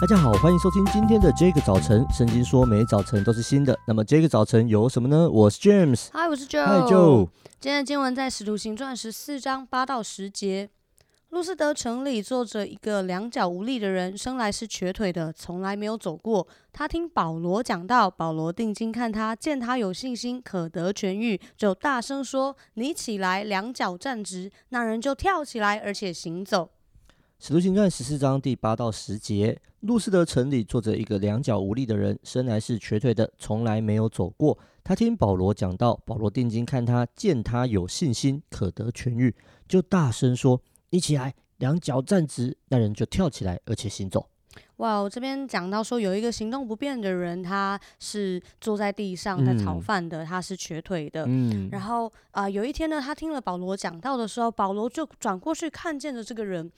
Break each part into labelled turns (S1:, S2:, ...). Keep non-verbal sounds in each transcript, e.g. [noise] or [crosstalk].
S1: 大家好，欢迎收听今天的这个早晨。圣经说每早晨都是新的，那么这个早晨有什么呢？我是 James，
S2: 嗨，我是 Joe，
S1: 嗨 Joe。
S2: 今天的经文在《使徒行传》十四章八到十节。路斯德城里坐着一个两脚无力的人，生来是瘸腿的，从来没有走过。他听保罗讲道，保罗定睛看他，见他有信心，可得痊愈，就大声说：“你起来，两脚站直。”那人就跳起来，而且行走。
S1: 使徒行传十四章第八到十节，路斯德城里坐着一个两脚无力的人，生来是瘸腿的，从来没有走过。他听保罗讲道，保罗定睛看他，见他有信心，可得痊愈，就大声说：“你起来，两脚站直。”那人就跳起来，而且行走。
S2: 哇，我这边讲到说有一个行动不便的人，他是坐在地上在讨饭的，嗯、他是瘸腿的。嗯，然后啊、呃，有一天呢，他听了保罗讲到的时候，保罗就转过去看见了这个人。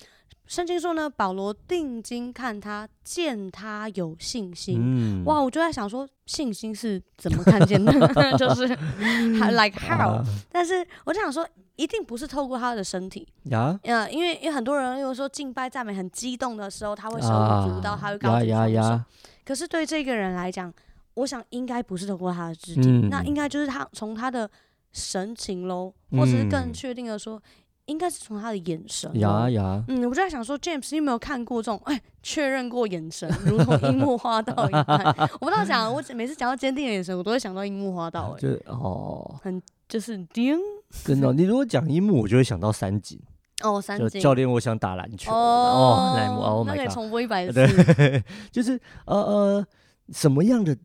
S2: 圣经说呢，保罗定睛看他，见他有信心。嗯、哇，我就在想说，信心是怎么看见的？[laughs] 就是 [laughs] like [laughs] how？、啊、但是我就想说。一定不是透过他的身体呀，嗯，因为因为很多人有时候敬拜赞美很激动的时候，他会手舞足蹈，他会高举双手。可是对这个人来讲，我想应该不是透过他的肢体，嗯、那应该就是他从他的神情喽，或者是更确定的说，应该是从他的眼神。呀呀，嗯，我就在想说，James，你有没有看过这种哎确认过眼神，如同樱木花道一般？[laughs] 我不知道讲，我每次讲到坚定的眼神，我都会想到樱木花道。哎，就哦，很就是叮。
S1: 真的，你如果讲樱木，我就会想到三井
S2: 哦，三井
S1: 教练，我想打篮球
S2: 哦，那哦，那可以重播一百次。
S1: 对，[laughs] 就是呃呃，什么样的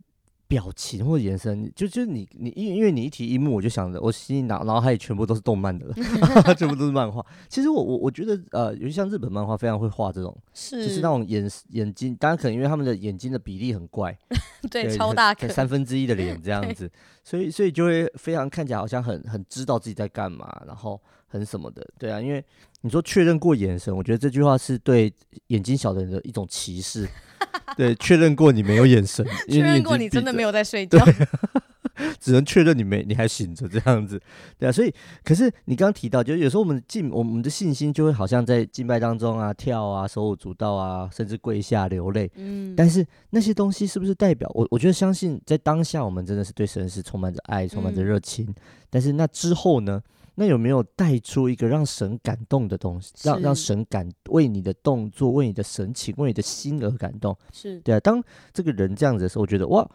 S1: 表情或眼神，就就你你因为因为你一提一幕，我就想着我心里脑脑海里全部都是动漫的了，[laughs] 全部都是漫画。其实我我我觉得呃，尤其像日本漫画，非常会画这种，是就是那种眼眼睛，当然可能因为他们的眼睛的比例很怪，[laughs]
S2: 对，对超大可，
S1: 三分之一的脸这样子。所以，所以就会非常看起来好像很很知道自己在干嘛，然后很什么的，对啊。因为你说确认过眼神，我觉得这句话是对眼睛小的人的一种歧视。[laughs] 对，确认过你没有眼神，[laughs]
S2: 确认过你真的没有在睡觉。[laughs]
S1: 只能确认你没，你还醒着这样子，对啊，所以，可是你刚刚提到，就是有时候我们敬，我们的信心就会好像在敬拜当中啊，跳啊，手舞足蹈啊，甚至跪下流泪。嗯，但是那些东西是不是代表我？我觉得相信在当下，我们真的是对神是充满着爱，充满着热情。嗯、但是那之后呢？那有没有带出一个让神感动的东西？让让神感为你的动作、为你的神情、为你的心而感动？是对啊。当这个人这样子的时候，我觉得哇。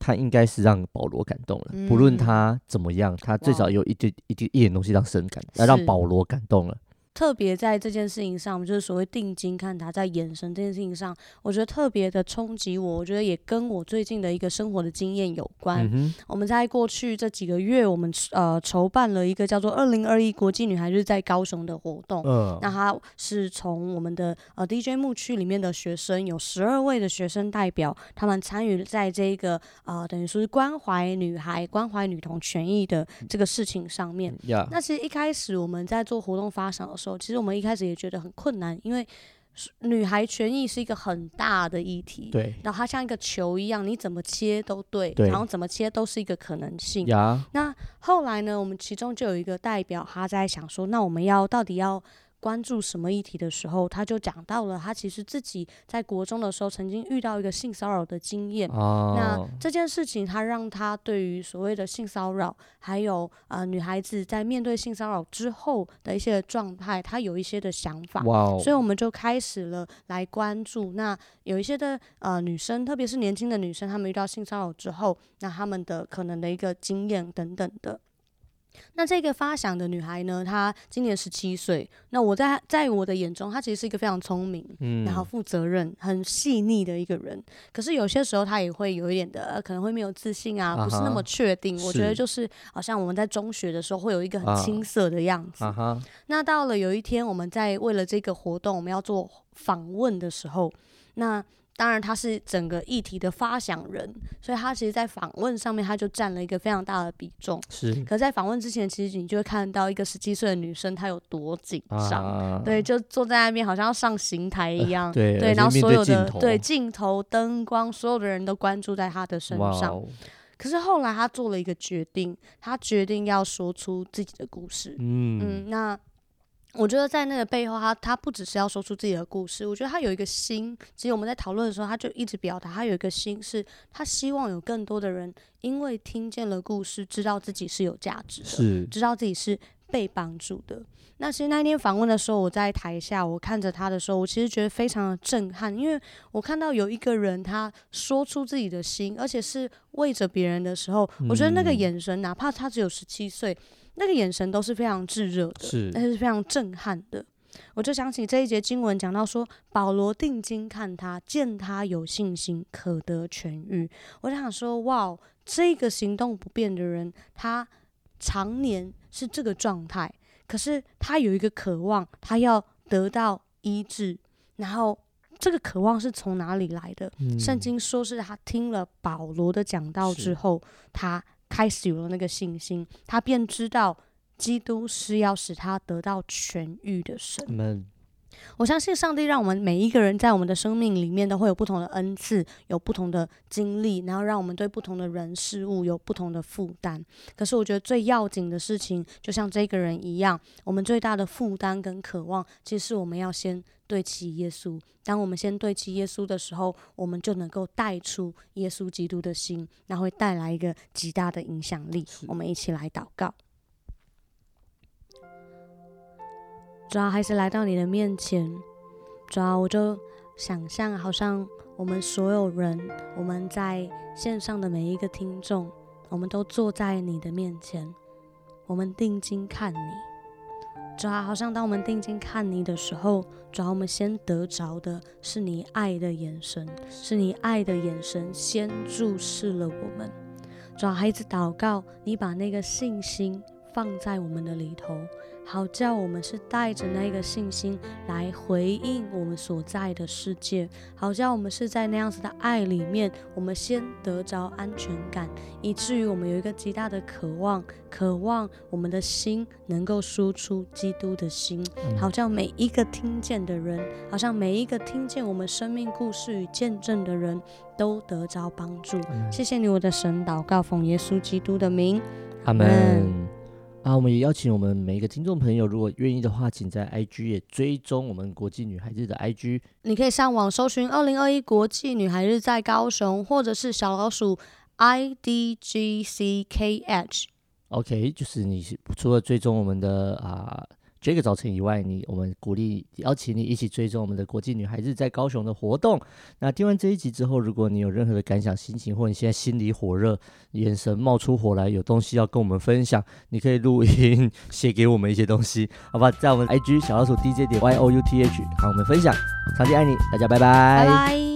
S1: 他应该是让保罗感动了，嗯、不论他怎么样，他最少有一点一点一点东西让神感，是让保罗感动了。
S2: 特别在这件事情上，就是所谓定睛看他，在眼神这件事情上，我觉得特别的冲击我。我觉得也跟我最近的一个生活的经验有关。嗯、我们在过去这几个月，我们呃筹办了一个叫做“二零二一国际女孩日”在高雄的活动。嗯，那它是从我们的呃 DJ 牧区里面的学生，有十二位的学生代表，他们参与在这个呃等于说是关怀女孩、关怀女童权益的这个事情上面。那其实一开始我们在做活动发想的时候，其实我们一开始也觉得很困难，因为女孩权益是一个很大的议题，对，然后它像一个球一样，你怎么切都对，对，然后怎么切都是一个可能性。呀那后来呢，我们其中就有一个代表，他在想说，那我们要到底要。关注什么议题的时候，他就讲到了他其实自己在国中的时候曾经遇到一个性骚扰的经验。哦、那这件事情，他让他对于所谓的性骚扰，还有呃女孩子在面对性骚扰之后的一些状态，他有一些的想法。所以我们就开始了来关注。那有一些的呃女生，特别是年轻的女生，她们遇到性骚扰之后，那她们的可能的一个经验等等的。那这个发想的女孩呢，她今年十七岁。那我在在我的眼中，她其实是一个非常聪明，嗯，然后负责任、很细腻的一个人。可是有些时候，她也会有一点的，可能会没有自信啊，不是那么确定。啊、我觉得就是好像我们在中学的时候，会有一个很青涩的样子。啊啊、那到了有一天，我们在为了这个活动，我们要做访问的时候，那。当然，他是整个议题的发想人，所以他其实，在访问上面，他就占了一个非常大的比重。是。可在访问之前，其实你就会看到一个十七岁的女生，她有多紧张。啊、对，就坐在那边，好像要上刑台一样。呃、对。对，然后所有的对镜头、灯光，所有的人都关注在她的身上。哦、可是后来，他做了一个决定，他决定要说出自己的故事。嗯。嗯，那。我觉得在那个背后，他他不只是要说出自己的故事，我觉得他有一个心。其实我们在讨论的时候，他就一直表达，他有一个心，是他希望有更多的人因为听见了故事，知道自己是有价值的，
S1: 是
S2: 知道自己是被帮助的。那其实那一天访问的时候，我在台下，我看着他的时候，我其实觉得非常的震撼，因为我看到有一个人他说出自己的心，而且是为着别人的时候，我觉得那个眼神，哪怕他只有十七岁。那个眼神都是非常炙热的，是，那是非常震撼的。我就想起这一节经文讲到说，保罗定睛看他，见他有信心，可得痊愈。我就想说，哇，这个行动不便的人，他常年是这个状态，可是他有一个渴望，他要得到医治。然后这个渴望是从哪里来的？嗯、圣经说是他听了保罗的讲道之后，他。开始有了那个信心，他便知道基督是要使他得到痊愈的神。我相信上帝让我们每一个人在我们的生命里面都会有不同的恩赐，有不同的经历，然后让我们对不同的人事物有不同的负担。可是我觉得最要紧的事情，就像这个人一样，我们最大的负担跟渴望，其实是我们要先。对齐耶稣，当我们先对齐耶稣的时候，我们就能够带出耶稣基督的心，那会带来一个极大的影响力。我们一起来祷告，主要还是来到你的面前，主要我就想象，好像我们所有人，我们在线上的每一个听众，我们都坐在你的面前，我们定睛看你。主要好像当我们定睛看你的时候，主要我们先得着的是你爱的眼神，是你爱的眼神先注视了我们。主要孩子祷告，你把那个信心放在我们的里头。好叫我们是带着那个信心来回应我们所在的世界，好叫我们是在那样子的爱里面，我们先得着安全感，以至于我们有一个极大的渴望，渴望我们的心能够输出基督的心，好叫每一个听见的人，好像每一个听见我们生命故事与见证的人都得着帮助。谢谢你，我的神，祷告奉耶稣基督的名，
S1: 阿门。啊，我们也邀请我们每一个听众朋友，如果愿意的话，请在 IG 也追踪我们国际女孩日的 IG。
S2: 你可以上网搜寻“二零二一国际女孩日在高雄”，或者是小老鼠 IDGCKH。
S1: OK，就是你除了追踪我们的啊。这个早晨以外，你我们鼓励邀请你一起追踪我们的国际女孩日在高雄的活动。那听完这一集之后，如果你有任何的感想、心情，或你现在心里火热、眼神冒出火来，有东西要跟我们分享，你可以录音写给我们一些东西，好吧？在我们 IG 小老鼠 DJ 点 Y O U T H，好，我们分享。超级爱你，大家。拜拜。